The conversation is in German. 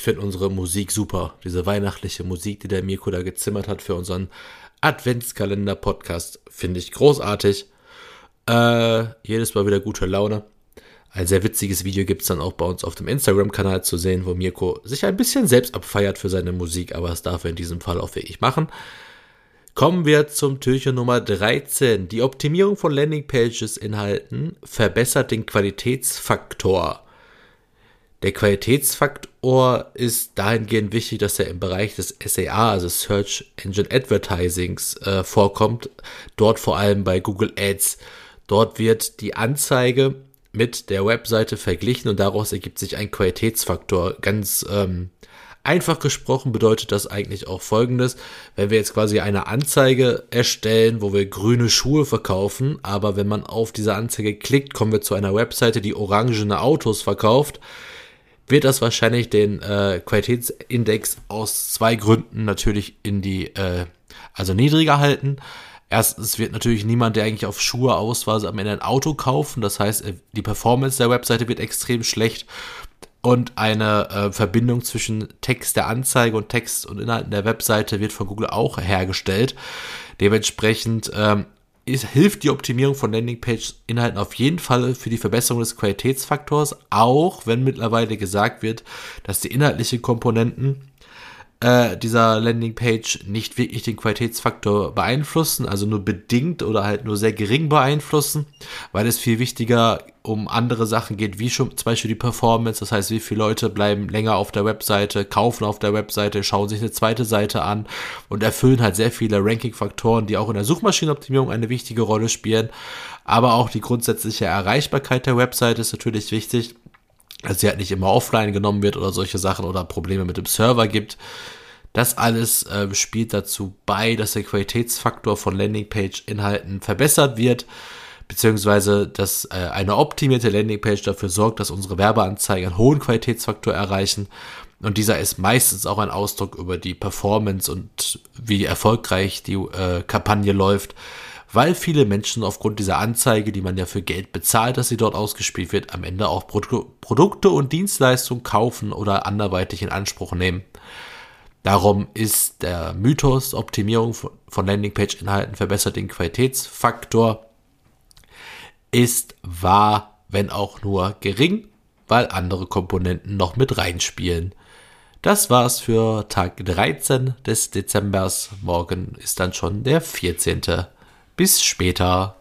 finde unsere Musik super. Diese weihnachtliche Musik, die der Mirko da gezimmert hat für unseren Adventskalender-Podcast, finde ich großartig. Äh, jedes Mal wieder gute Laune. Ein sehr witziges Video gibt es dann auch bei uns auf dem Instagram-Kanal zu sehen, wo Mirko sich ein bisschen selbst abfeiert für seine Musik, aber das darf er in diesem Fall auch wirklich machen. Kommen wir zum Türchen Nummer 13. Die Optimierung von Landingpages-Inhalten verbessert den Qualitätsfaktor. Der Qualitätsfaktor ist dahingehend wichtig, dass er im Bereich des SEA, also Search Engine Advertisings, äh, vorkommt. Dort vor allem bei Google Ads. Dort wird die Anzeige mit der Webseite verglichen und daraus ergibt sich ein Qualitätsfaktor. Ganz ähm, einfach gesprochen bedeutet das eigentlich auch folgendes. Wenn wir jetzt quasi eine Anzeige erstellen, wo wir grüne Schuhe verkaufen, aber wenn man auf diese Anzeige klickt, kommen wir zu einer Webseite, die orangene Autos verkauft, wird das wahrscheinlich den äh, Qualitätsindex aus zwei Gründen natürlich in die, äh, also niedriger halten. Erstens wird natürlich niemand, der eigentlich auf Schuhe aus war, am Ende ein Auto kaufen. Das heißt, äh, die Performance der Webseite wird extrem schlecht und eine äh, Verbindung zwischen Text der Anzeige und Text und Inhalten der Webseite wird von Google auch hergestellt. Dementsprechend ähm, ist, hilft die Optimierung von Landingpage-Inhalten auf jeden Fall für die Verbesserung des Qualitätsfaktors, auch wenn mittlerweile gesagt wird, dass die inhaltlichen Komponenten äh, dieser Landingpage nicht wirklich den Qualitätsfaktor beeinflussen, also nur bedingt oder halt nur sehr gering beeinflussen, weil es viel wichtiger um andere Sachen geht, wie schon zum Beispiel die Performance, das heißt, wie viele Leute bleiben länger auf der Webseite, kaufen auf der Webseite, schauen sich eine zweite Seite an und erfüllen halt sehr viele Ranking-Faktoren, die auch in der Suchmaschinenoptimierung eine wichtige Rolle spielen. Aber auch die grundsätzliche Erreichbarkeit der Webseite ist natürlich wichtig dass sie halt nicht immer offline genommen wird oder solche Sachen oder Probleme mit dem Server gibt. Das alles äh, spielt dazu bei, dass der Qualitätsfaktor von Landingpage-Inhalten verbessert wird, beziehungsweise dass äh, eine optimierte Landingpage dafür sorgt, dass unsere Werbeanzeigen einen hohen Qualitätsfaktor erreichen. Und dieser ist meistens auch ein Ausdruck über die Performance und wie erfolgreich die äh, Kampagne läuft weil viele Menschen aufgrund dieser Anzeige, die man ja für Geld bezahlt, dass sie dort ausgespielt wird, am Ende auch Pro Produkte und Dienstleistungen kaufen oder anderweitig in Anspruch nehmen. Darum ist der Mythos Optimierung von Landingpage-Inhalten verbessert den Qualitätsfaktor ist wahr, wenn auch nur gering, weil andere Komponenten noch mit reinspielen. Das war's für Tag 13 des Dezembers. Morgen ist dann schon der 14. Bis später.